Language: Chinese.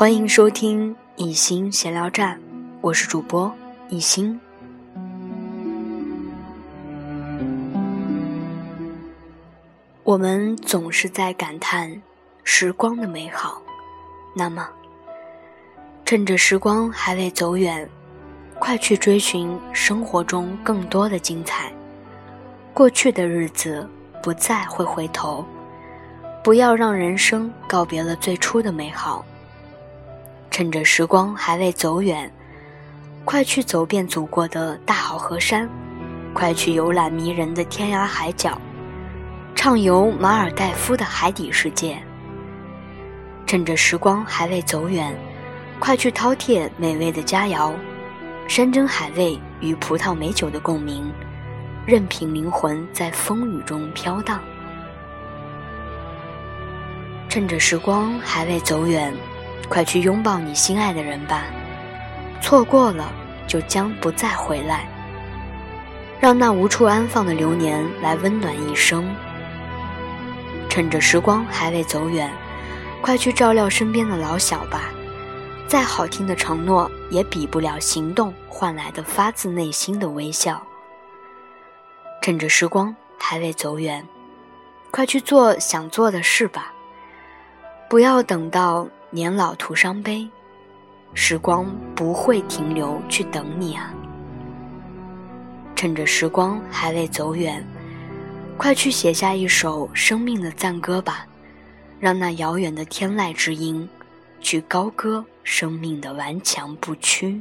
欢迎收听一心闲聊站，我是主播一心。我们总是在感叹时光的美好，那么，趁着时光还未走远，快去追寻生活中更多的精彩。过去的日子不再会回头，不要让人生告别了最初的美好。趁着时光还未走远，快去走遍祖国的大好河山，快去游览迷人的天涯海角，畅游马尔代夫的海底世界。趁着时光还未走远，快去饕餮美味的佳肴，山珍海味与葡萄美酒的共鸣，任凭灵魂在风雨中飘荡。趁着时光还未走远。快去拥抱你心爱的人吧，错过了就将不再回来。让那无处安放的流年来温暖一生。趁着时光还未走远，快去照料身边的老小吧。再好听的承诺也比不了行动换来的发自内心的微笑。趁着时光还未走远，快去做想做的事吧。不要等到。年老徒伤悲，时光不会停留去等你啊！趁着时光还未走远，快去写下一首生命的赞歌吧，让那遥远的天籁之音去高歌生命的顽强不屈。